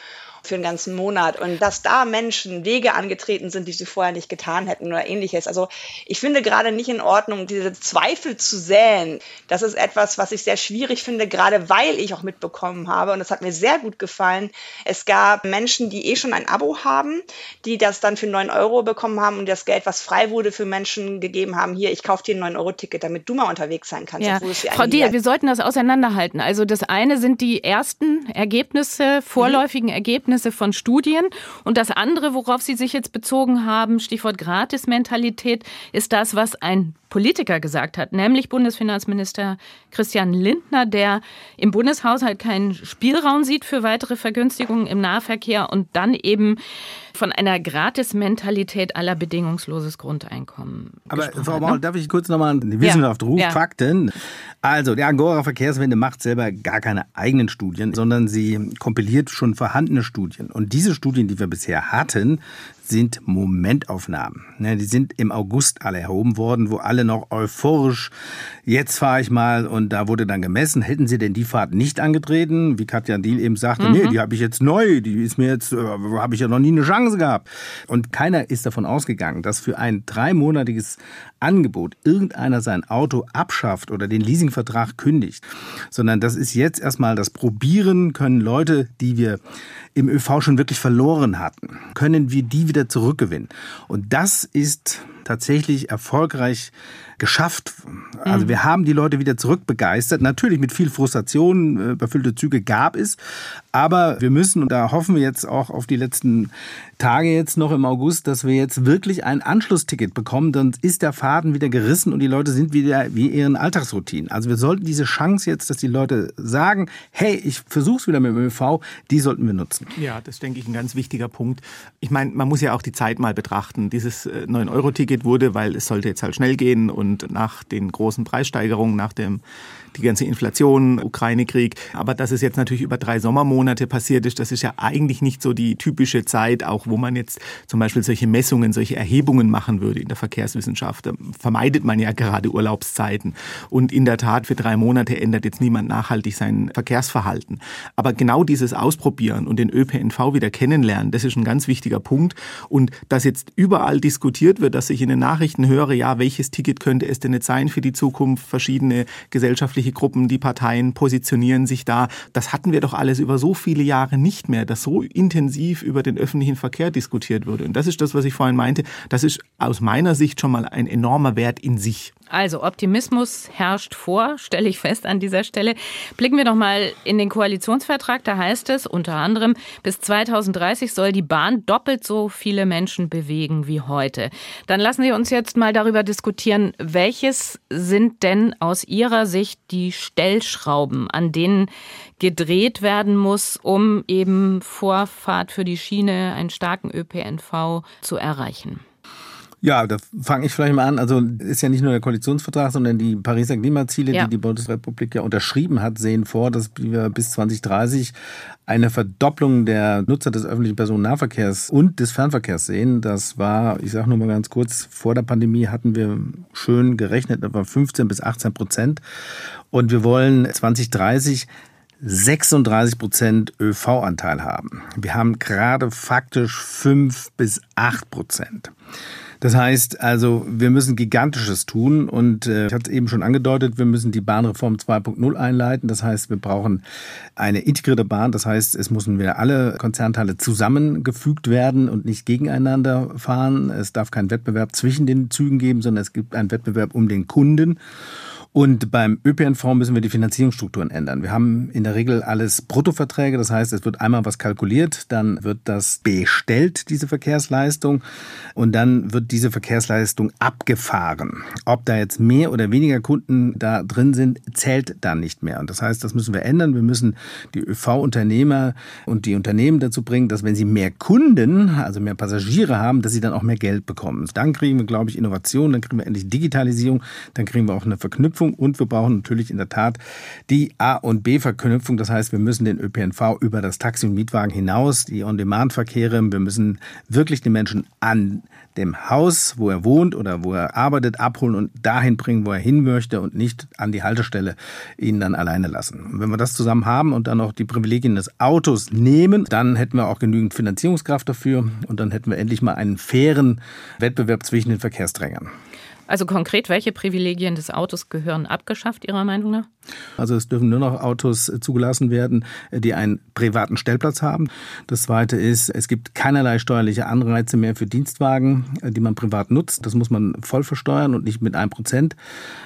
Für den ganzen Monat und dass da Menschen Wege angetreten sind, die sie vorher nicht getan hätten oder ähnliches. Also ich finde gerade nicht in Ordnung, diese Zweifel zu säen. Das ist etwas, was ich sehr schwierig finde, gerade weil ich auch mitbekommen habe und das hat mir sehr gut gefallen. Es gab Menschen, die eh schon ein Abo haben, die das dann für 9 Euro bekommen haben und das Geld, was frei wurde, für Menschen gegeben haben. Hier, ich kaufe dir ein 9-Euro-Ticket, damit du mal unterwegs sein kannst. Ja. Frau Dier, wir sollten das auseinanderhalten. Also das eine sind die ersten Ergebnisse, vorläufigen mhm. Ergebnisse von Studien. Und das andere, worauf Sie sich jetzt bezogen haben, Stichwort Gratismentalität, ist das, was ein Politiker gesagt hat, nämlich Bundesfinanzminister Christian Lindner, der im Bundeshaushalt keinen Spielraum sieht für weitere Vergünstigungen im Nahverkehr und dann eben von einer Gratis-Mentalität aller bedingungsloses Grundeinkommen. Aber Frau Maul, ne? darf ich kurz nochmal die Wissenschaft ja. rufen? Ja. Fakten. Also, der Angora Verkehrswende macht selber gar keine eigenen Studien, sondern sie kompiliert schon vorhandene Studien. Und diese Studien, die wir bisher hatten, sind Momentaufnahmen. Ne, die sind im August alle erhoben worden, wo alle noch euphorisch, jetzt fahre ich mal und da wurde dann gemessen, hätten sie denn die Fahrt nicht angetreten, wie Katja Diel eben sagte, mhm. nee, die habe ich jetzt neu, die ist mir jetzt, äh, habe ich ja noch nie eine Chance gehabt. Und keiner ist davon ausgegangen, dass für ein dreimonatiges Angebot irgendeiner sein Auto abschafft oder den Leasingvertrag kündigt, sondern das ist jetzt erstmal das Probieren können Leute, die wir im ÖV schon wirklich verloren hatten, können wir die wieder zurückgewinnen. Und das ist tatsächlich erfolgreich geschafft. Also mhm. wir haben die Leute wieder zurückbegeistert. Natürlich mit viel Frustration, äh, überfüllte Züge gab es, aber wir müssen, und da hoffen wir jetzt auch auf die letzten Tage jetzt noch im August, dass wir jetzt wirklich ein Anschlussticket bekommen, dann ist der Faden wieder gerissen und die Leute sind wieder wie ihren Alltagsroutinen. Also wir sollten diese Chance jetzt, dass die Leute sagen, hey, ich versuch's wieder mit dem ÖV, die sollten wir nutzen. Ja, das denke ich ein ganz wichtiger Punkt. Ich meine, man muss ja auch die Zeit mal betrachten. Dieses 9-Euro-Ticket äh, wurde, weil es sollte jetzt halt schnell gehen und nach den großen Preissteigerungen, nach dem die ganze Inflation, Ukraine-Krieg. Aber dass es jetzt natürlich über drei Sommermonate passiert ist, das ist ja eigentlich nicht so die typische Zeit, auch wo man jetzt zum Beispiel solche Messungen, solche Erhebungen machen würde in der Verkehrswissenschaft. Da vermeidet man ja gerade Urlaubszeiten. Und in der Tat, für drei Monate ändert jetzt niemand nachhaltig sein Verkehrsverhalten. Aber genau dieses Ausprobieren und den ÖPNV wieder kennenlernen, das ist ein ganz wichtiger Punkt. Und dass jetzt überall diskutiert wird, dass ich in den Nachrichten höre, ja, welches Ticket könnte es denn jetzt sein für die Zukunft, verschiedene gesellschaftliche Gruppen, die Parteien positionieren sich da. Das hatten wir doch alles über so viele Jahre nicht mehr, dass so intensiv über den öffentlichen Verkehr diskutiert wurde. Und das ist das, was ich vorhin meinte. Das ist aus meiner Sicht schon mal ein enormer Wert in sich. Also Optimismus herrscht vor, stelle ich fest an dieser Stelle. Blicken wir doch mal in den Koalitionsvertrag. Da heißt es unter anderem, bis 2030 soll die Bahn doppelt so viele Menschen bewegen wie heute. Dann lassen Sie uns jetzt mal darüber diskutieren, welches sind denn aus Ihrer Sicht die Stellschrauben, an denen gedreht werden muss, um eben Vorfahrt für die Schiene, einen starken ÖPNV zu erreichen. Ja, da fange ich vielleicht mal an. Also ist ja nicht nur der Koalitionsvertrag, sondern die Pariser Klimaziele, ja. die die Bundesrepublik ja unterschrieben hat, sehen vor, dass wir bis 2030 eine Verdopplung der Nutzer des öffentlichen Personennahverkehrs und des Fernverkehrs sehen. Das war, ich sage nur mal ganz kurz, vor der Pandemie hatten wir schön gerechnet, etwa 15 bis 18 Prozent. Und wir wollen 2030 36 Prozent ÖV-Anteil haben. Wir haben gerade faktisch 5 bis 8 Prozent. Das heißt also, wir müssen Gigantisches tun und äh, ich hatte es eben schon angedeutet, wir müssen die Bahnreform 2.0 einleiten. Das heißt, wir brauchen eine integrierte Bahn. Das heißt, es müssen wir alle Konzernteile zusammengefügt werden und nicht gegeneinander fahren. Es darf keinen Wettbewerb zwischen den Zügen geben, sondern es gibt einen Wettbewerb um den Kunden. Und beim ÖPNV müssen wir die Finanzierungsstrukturen ändern. Wir haben in der Regel alles Bruttoverträge, das heißt, es wird einmal was kalkuliert, dann wird das bestellt, diese Verkehrsleistung, und dann wird diese Verkehrsleistung abgefahren. Ob da jetzt mehr oder weniger Kunden da drin sind, zählt dann nicht mehr. Und das heißt, das müssen wir ändern. Wir müssen die ÖV-Unternehmer und die Unternehmen dazu bringen, dass wenn sie mehr Kunden, also mehr Passagiere haben, dass sie dann auch mehr Geld bekommen. Dann kriegen wir, glaube ich, Innovation, dann kriegen wir endlich Digitalisierung, dann kriegen wir auch eine Verknüpfung Verknüpfung und wir brauchen natürlich in der Tat die A- und B-Verknüpfung. Das heißt, wir müssen den ÖPNV über das Taxi und Mietwagen hinaus, die On-Demand-Verkehre, wir müssen wirklich den Menschen an dem Haus, wo er wohnt oder wo er arbeitet, abholen und dahin bringen, wo er hin möchte und nicht an die Haltestelle ihn dann alleine lassen. Und wenn wir das zusammen haben und dann auch die Privilegien des Autos nehmen, dann hätten wir auch genügend Finanzierungskraft dafür und dann hätten wir endlich mal einen fairen Wettbewerb zwischen den Verkehrsträgern. Also konkret, welche Privilegien des Autos gehören abgeschafft Ihrer Meinung nach? Also es dürfen nur noch Autos zugelassen werden, die einen privaten Stellplatz haben. Das Zweite ist, es gibt keinerlei steuerliche Anreize mehr für Dienstwagen, die man privat nutzt. Das muss man voll versteuern und nicht mit einem Prozent.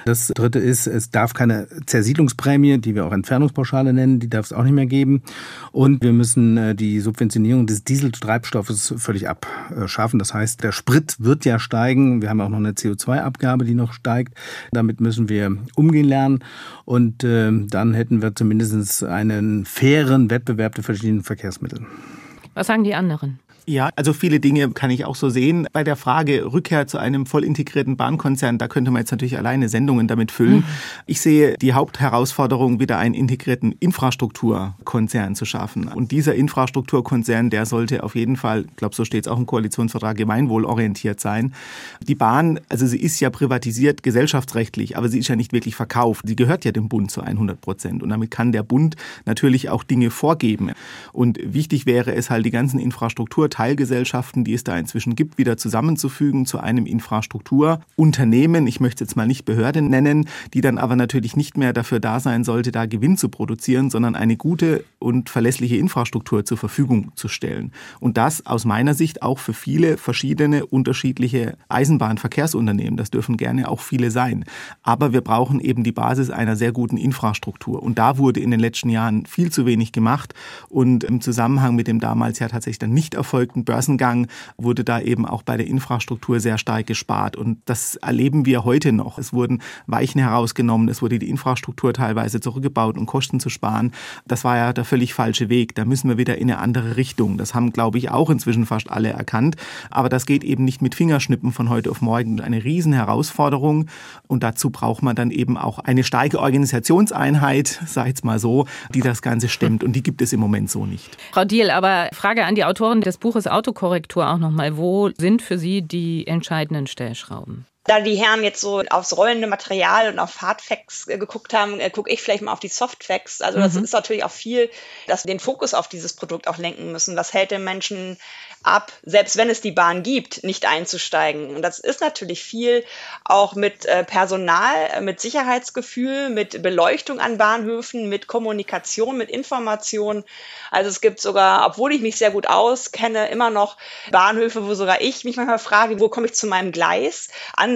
Das Dritte ist, es darf keine Zersiedlungsprämie, die wir auch Entfernungspauschale nennen, die darf es auch nicht mehr geben. Und wir müssen äh, die Subventionierung des Dieseltreibstoffes völlig abschaffen. Das heißt, der Sprit wird ja steigen. Wir haben auch noch eine CO2-Abgabe, die noch steigt. Damit müssen wir umgehen lernen. Und äh, dann hätten wir zumindest einen fairen Wettbewerb der verschiedenen Verkehrsmittel. Was sagen die anderen? Ja, also viele Dinge kann ich auch so sehen. Bei der Frage Rückkehr zu einem voll integrierten Bahnkonzern, da könnte man jetzt natürlich alleine Sendungen damit füllen. Mhm. Ich sehe die Hauptherausforderung, wieder einen integrierten Infrastrukturkonzern zu schaffen. Und dieser Infrastrukturkonzern, der sollte auf jeden Fall, ich glaube, so steht es auch im Koalitionsvertrag, gemeinwohlorientiert sein. Die Bahn, also sie ist ja privatisiert gesellschaftsrechtlich, aber sie ist ja nicht wirklich verkauft. Sie gehört ja dem Bund zu 100 Prozent. Und damit kann der Bund natürlich auch Dinge vorgeben. Und wichtig wäre es halt, die ganzen Infrastruktur Teilgesellschaften, die es da inzwischen gibt, wieder zusammenzufügen zu einem Infrastrukturunternehmen. Ich möchte jetzt mal nicht Behörde nennen, die dann aber natürlich nicht mehr dafür da sein sollte, da Gewinn zu produzieren, sondern eine gute und verlässliche Infrastruktur zur Verfügung zu stellen. Und das aus meiner Sicht auch für viele verschiedene unterschiedliche Eisenbahnverkehrsunternehmen. Das dürfen gerne auch viele sein. Aber wir brauchen eben die Basis einer sehr guten Infrastruktur. Und da wurde in den letzten Jahren viel zu wenig gemacht. Und im Zusammenhang mit dem damals ja tatsächlich dann nicht erfolgten erfolgten Börsengang wurde da eben auch bei der Infrastruktur sehr stark gespart. Und das erleben wir heute noch. Es wurden Weichen herausgenommen, es wurde die Infrastruktur teilweise zurückgebaut, um Kosten zu sparen. Das war ja der völlig falsche Weg. Da müssen wir wieder in eine andere Richtung. Das haben, glaube ich, auch inzwischen fast alle erkannt. Aber das geht eben nicht mit Fingerschnippen von heute auf morgen. Eine Riesenherausforderung. Und dazu braucht man dann eben auch eine starke Organisationseinheit, sag ich mal so, die das Ganze stemmt. Und die gibt es im Moment so nicht. Frau Diel, aber Frage an die Autoren des Buches Autokorrektur auch nochmal. Wo sind für Sie die entscheidenden Stellschrauben? Da die Herren jetzt so aufs rollende Material und auf Hardfacts äh, geguckt haben, äh, gucke ich vielleicht mal auf die Softfacts. Also das mhm. ist natürlich auch viel, dass wir den Fokus auf dieses Produkt auch lenken müssen. Was hält den Menschen ab, selbst wenn es die Bahn gibt, nicht einzusteigen. Und das ist natürlich viel auch mit äh, Personal, mit Sicherheitsgefühl, mit Beleuchtung an Bahnhöfen, mit Kommunikation, mit Information. Also es gibt sogar, obwohl ich mich sehr gut auskenne, immer noch Bahnhöfe, wo sogar ich mich manchmal frage, wo komme ich zu meinem Gleis?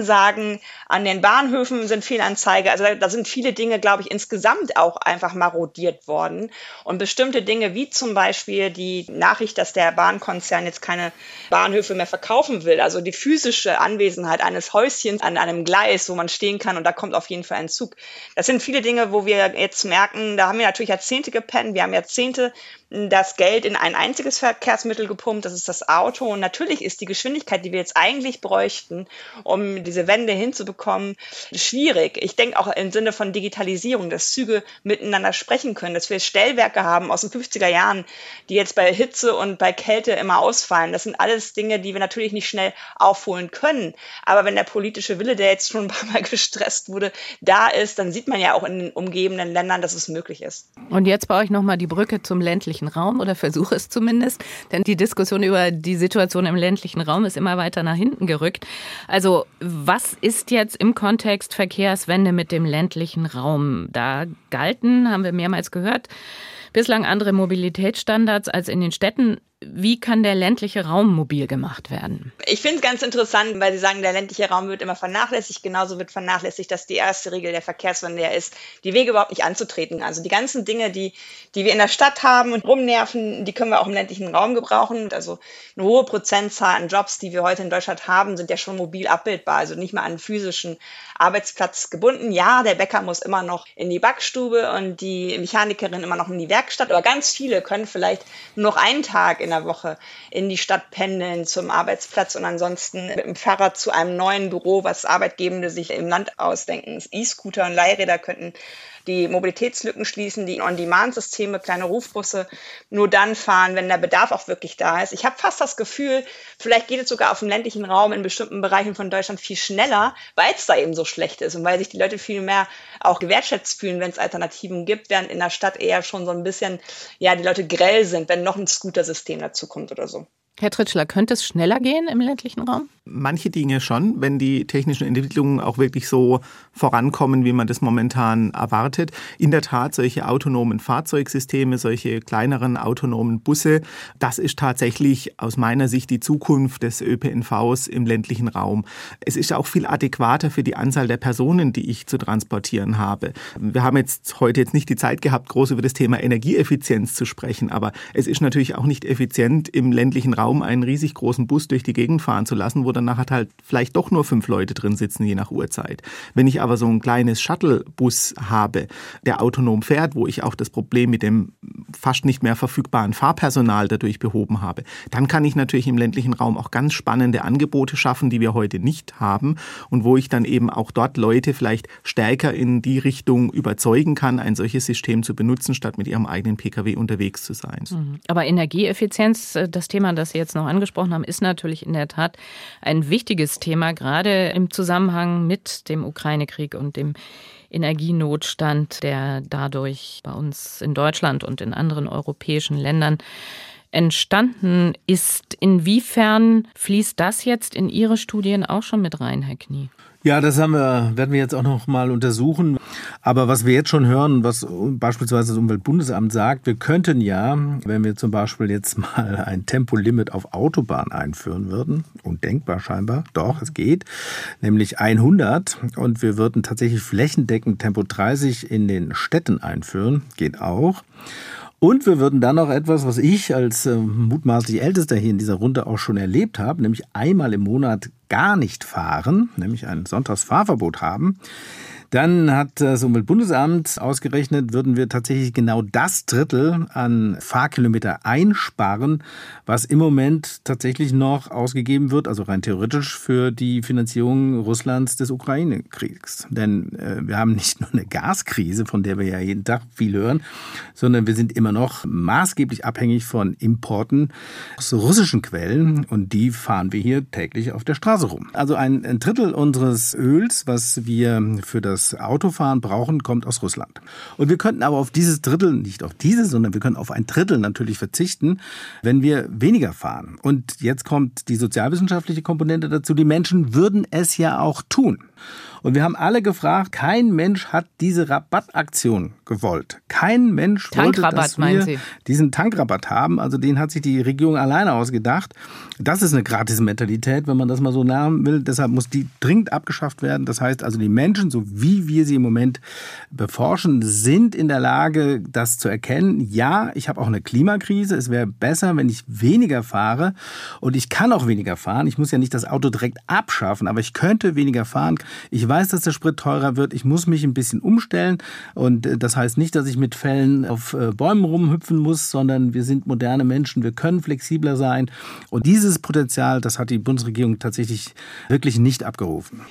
Ansagen an den Bahnhöfen sind Fehlanzeige. Also da, da sind viele Dinge, glaube ich, insgesamt auch einfach marodiert worden. Und bestimmte Dinge, wie zum Beispiel die Nachricht, dass der Bahnkonzern jetzt keine Bahnhöfe mehr verkaufen will. Also die physische Anwesenheit eines Häuschens an einem Gleis, wo man stehen kann und da kommt auf jeden Fall ein Zug. Das sind viele Dinge, wo wir jetzt merken, da haben wir natürlich Jahrzehnte gepennt. Wir haben Jahrzehnte das Geld in ein einziges Verkehrsmittel gepumpt, das ist das Auto. Und natürlich ist die Geschwindigkeit, die wir jetzt eigentlich bräuchten, um diese Wende hinzubekommen, schwierig. Ich denke auch im Sinne von Digitalisierung, dass Züge miteinander sprechen können, dass wir Stellwerke haben aus den 50er Jahren, die jetzt bei Hitze und bei Kälte immer ausfallen. Das sind alles Dinge, die wir natürlich nicht schnell aufholen können. Aber wenn der politische Wille, der jetzt schon ein paar Mal gestresst wurde, da ist, dann sieht man ja auch in den umgebenden Ländern, dass es möglich ist. Und jetzt baue ich nochmal die Brücke zum ländlichen ländlichen Raum oder versuche es zumindest, denn die Diskussion über die Situation im ländlichen Raum ist immer weiter nach hinten gerückt. Also was ist jetzt im Kontext Verkehrswende mit dem ländlichen Raum? Da galten, haben wir mehrmals gehört, bislang andere Mobilitätsstandards als in den Städten wie kann der ländliche Raum mobil gemacht werden? Ich finde es ganz interessant, weil Sie sagen, der ländliche Raum wird immer vernachlässigt. Genauso wird vernachlässigt, dass die erste Regel der Verkehrswende ist, die Wege überhaupt nicht anzutreten. Also die ganzen Dinge, die, die wir in der Stadt haben und rumnerven, die können wir auch im ländlichen Raum gebrauchen. Also eine hohe Prozentzahl an Jobs, die wir heute in Deutschland haben, sind ja schon mobil abbildbar, also nicht mehr an physischen Arbeitsplatz gebunden. Ja, der Bäcker muss immer noch in die Backstube und die Mechanikerin immer noch in die Werkstatt, aber ganz viele können vielleicht nur noch einen Tag in der Woche in die Stadt pendeln zum Arbeitsplatz und ansonsten mit dem Fahrrad zu einem neuen Büro, was Arbeitgebende sich im Land ausdenken. E-Scooter und Leihräder könnten die Mobilitätslücken schließen, die On-Demand-Systeme, kleine Rufbusse nur dann fahren, wenn der Bedarf auch wirklich da ist. Ich habe fast das Gefühl, vielleicht geht es sogar auf dem ländlichen Raum in bestimmten Bereichen von Deutschland viel schneller, weil es da eben so schlecht ist und weil sich die Leute viel mehr auch gewertschätzt fühlen, wenn es Alternativen gibt, während in der Stadt eher schon so ein bisschen, ja, die Leute grell sind, wenn noch ein Scooter-System dazu kommt oder so. Herr Tritschler, könnte es schneller gehen im ländlichen Raum? Manche Dinge schon, wenn die technischen Entwicklungen auch wirklich so vorankommen, wie man das momentan erwartet. In der Tat, solche autonomen Fahrzeugsysteme, solche kleineren autonomen Busse, das ist tatsächlich aus meiner Sicht die Zukunft des ÖPNVs im ländlichen Raum. Es ist auch viel adäquater für die Anzahl der Personen, die ich zu transportieren habe. Wir haben jetzt heute jetzt nicht die Zeit gehabt, groß über das Thema Energieeffizienz zu sprechen, aber es ist natürlich auch nicht effizient, im ländlichen Raum einen riesig großen Bus durch die Gegend fahren zu lassen, wo dann nachher halt vielleicht doch nur fünf Leute drin sitzen, je nach Uhrzeit. Wenn ich aber so ein kleines Shuttlebus habe, der autonom fährt, wo ich auch das Problem mit dem fast nicht mehr verfügbaren Fahrpersonal dadurch behoben habe, dann kann ich natürlich im ländlichen Raum auch ganz spannende Angebote schaffen, die wir heute nicht haben und wo ich dann eben auch dort Leute vielleicht stärker in die Richtung überzeugen kann, ein solches System zu benutzen, statt mit ihrem eigenen Pkw unterwegs zu sein. Mhm. Aber Energieeffizienz, äh, das Thema, das Sie jetzt noch angesprochen haben, ist natürlich in der Tat ein wichtiges Thema, gerade im Zusammenhang mit dem Ukraine-Krieg und dem Energienotstand, der dadurch bei uns in Deutschland und in anderen europäischen Ländern entstanden ist. Inwiefern fließt das jetzt in Ihre Studien auch schon mit rein, Herr Knie? Ja, das haben wir, werden wir jetzt auch noch mal untersuchen. Aber was wir jetzt schon hören, was beispielsweise das Umweltbundesamt sagt, wir könnten ja, wenn wir zum Beispiel jetzt mal ein Tempolimit auf Autobahn einführen würden, undenkbar scheinbar, doch, es geht, nämlich 100 und wir würden tatsächlich flächendeckend Tempo 30 in den Städten einführen, geht auch. Und wir würden dann noch etwas, was ich als äh, mutmaßlich Ältester hier in dieser Runde auch schon erlebt habe, nämlich einmal im Monat gar nicht fahren, nämlich ein Sonntagsfahrverbot haben. Dann hat das Umweltbundesamt ausgerechnet, würden wir tatsächlich genau das Drittel an Fahrkilometer einsparen, was im Moment tatsächlich noch ausgegeben wird, also rein theoretisch für die Finanzierung Russlands des Ukraine-Kriegs. Denn äh, wir haben nicht nur eine Gaskrise, von der wir ja jeden Tag viel hören, sondern wir sind immer noch maßgeblich abhängig von Importen aus russischen Quellen und die fahren wir hier täglich auf der Straße rum. Also ein, ein Drittel unseres Öls, was wir für das das Autofahren brauchen, kommt aus Russland. Und wir könnten aber auf dieses Drittel, nicht auf dieses, sondern wir können auf ein Drittel natürlich verzichten, wenn wir weniger fahren. Und jetzt kommt die sozialwissenschaftliche Komponente dazu. Die Menschen würden es ja auch tun. Und wir haben alle gefragt, kein Mensch hat diese Rabattaktion gewollt. Kein Mensch wollte, dass wir diesen Tankrabatt haben. Also den hat sich die Regierung alleine ausgedacht. Das ist eine Gratis-Mentalität, wenn man das mal so nahmen will. Deshalb muss die dringend abgeschafft werden. Das heißt also, die Menschen, so wie wir sie im Moment beforschen, sind in der Lage, das zu erkennen. Ja, ich habe auch eine Klimakrise. Es wäre besser, wenn ich weniger fahre. Und ich kann auch weniger fahren. Ich muss ja nicht das Auto direkt abschaffen, aber ich könnte weniger fahren. Ich weiß, dass der Sprit teurer wird. Ich muss mich ein bisschen umstellen. Und äh, das heißt nicht, dass ich mit Fällen auf äh, Bäumen rumhüpfen muss, sondern wir sind moderne Menschen. Wir können flexibler sein. Und dieses Potenzial, das hat die Bundesregierung tatsächlich wirklich nicht abgerufen.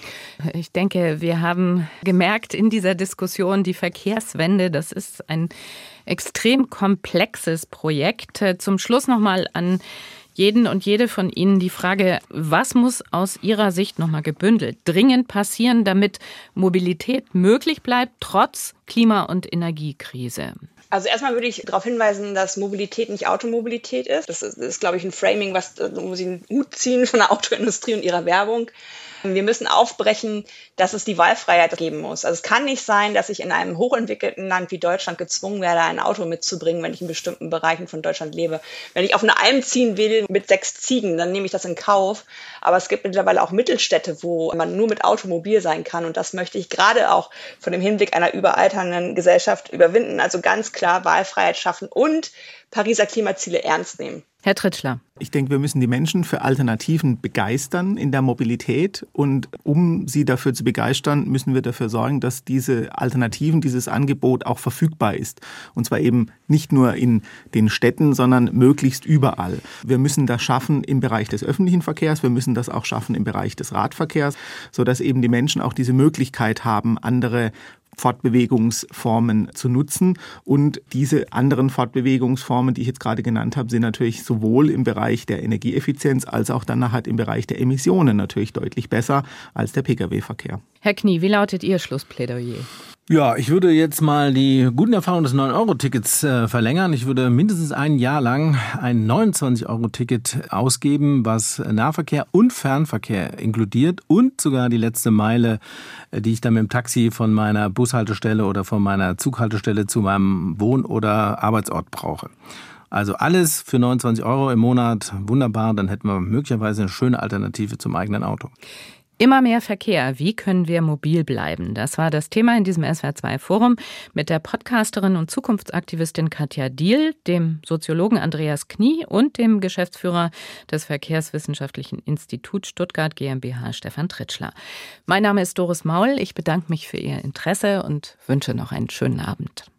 Ich denke, wir haben gemerkt in dieser Diskussion, die Verkehrswende, das ist ein extrem komplexes Projekt. Zum Schluss nochmal an jeden und jede von Ihnen die Frage, was muss aus Ihrer Sicht nochmal gebündelt dringend passieren, damit Mobilität möglich bleibt, trotz Klima- und Energiekrise? Also erstmal würde ich darauf hinweisen, dass Mobilität nicht Automobilität ist. Das ist, ist glaube ich, ein Framing, was wo Sie einen Hut ziehen von der Autoindustrie und ihrer Werbung. Wir müssen aufbrechen, dass es die Wahlfreiheit geben muss. Also es kann nicht sein, dass ich in einem hochentwickelten Land wie Deutschland gezwungen werde, ein Auto mitzubringen, wenn ich in bestimmten Bereichen von Deutschland lebe. Wenn ich auf eine Alm ziehen will mit sechs Ziegen, dann nehme ich das in Kauf. Aber es gibt mittlerweile auch Mittelstädte, wo man nur mit Automobil sein kann. Und das möchte ich gerade auch von dem Hinblick einer überalternden Gesellschaft überwinden. Also ganz klar Wahlfreiheit schaffen und Pariser Klimaziele ernst nehmen. Herr Tritschler. Ich denke, wir müssen die Menschen für Alternativen begeistern in der Mobilität. Und um sie dafür zu begeistern, müssen wir dafür sorgen, dass diese Alternativen, dieses Angebot auch verfügbar ist. Und zwar eben nicht nur in den Städten, sondern möglichst überall. Wir müssen das schaffen im Bereich des öffentlichen Verkehrs. Wir müssen das auch schaffen im Bereich des Radverkehrs, sodass eben die Menschen auch diese Möglichkeit haben, andere Fortbewegungsformen zu nutzen. Und diese anderen Fortbewegungsformen, die ich jetzt gerade genannt habe, sind natürlich sowohl im Bereich der Energieeffizienz als auch dann nachher im Bereich der Emissionen natürlich deutlich besser als der Pkw-Verkehr. Herr Knie, wie lautet Ihr Schlussplädoyer? Ja, ich würde jetzt mal die guten Erfahrungen des 9-Euro-Tickets äh, verlängern. Ich würde mindestens ein Jahr lang ein 29-Euro-Ticket ausgeben, was Nahverkehr und Fernverkehr inkludiert und sogar die letzte Meile, äh, die ich dann mit dem Taxi von meiner Bushaltestelle oder von meiner Zughaltestelle zu meinem Wohn- oder Arbeitsort brauche. Also alles für 29 Euro im Monat, wunderbar, dann hätten wir möglicherweise eine schöne Alternative zum eigenen Auto. Immer mehr Verkehr. Wie können wir mobil bleiben? Das war das Thema in diesem SWR2-Forum mit der Podcasterin und Zukunftsaktivistin Katja Diel, dem Soziologen Andreas Knie und dem Geschäftsführer des Verkehrswissenschaftlichen Instituts Stuttgart GmbH Stefan Tritschler. Mein Name ist Doris Maul. Ich bedanke mich für Ihr Interesse und wünsche noch einen schönen Abend.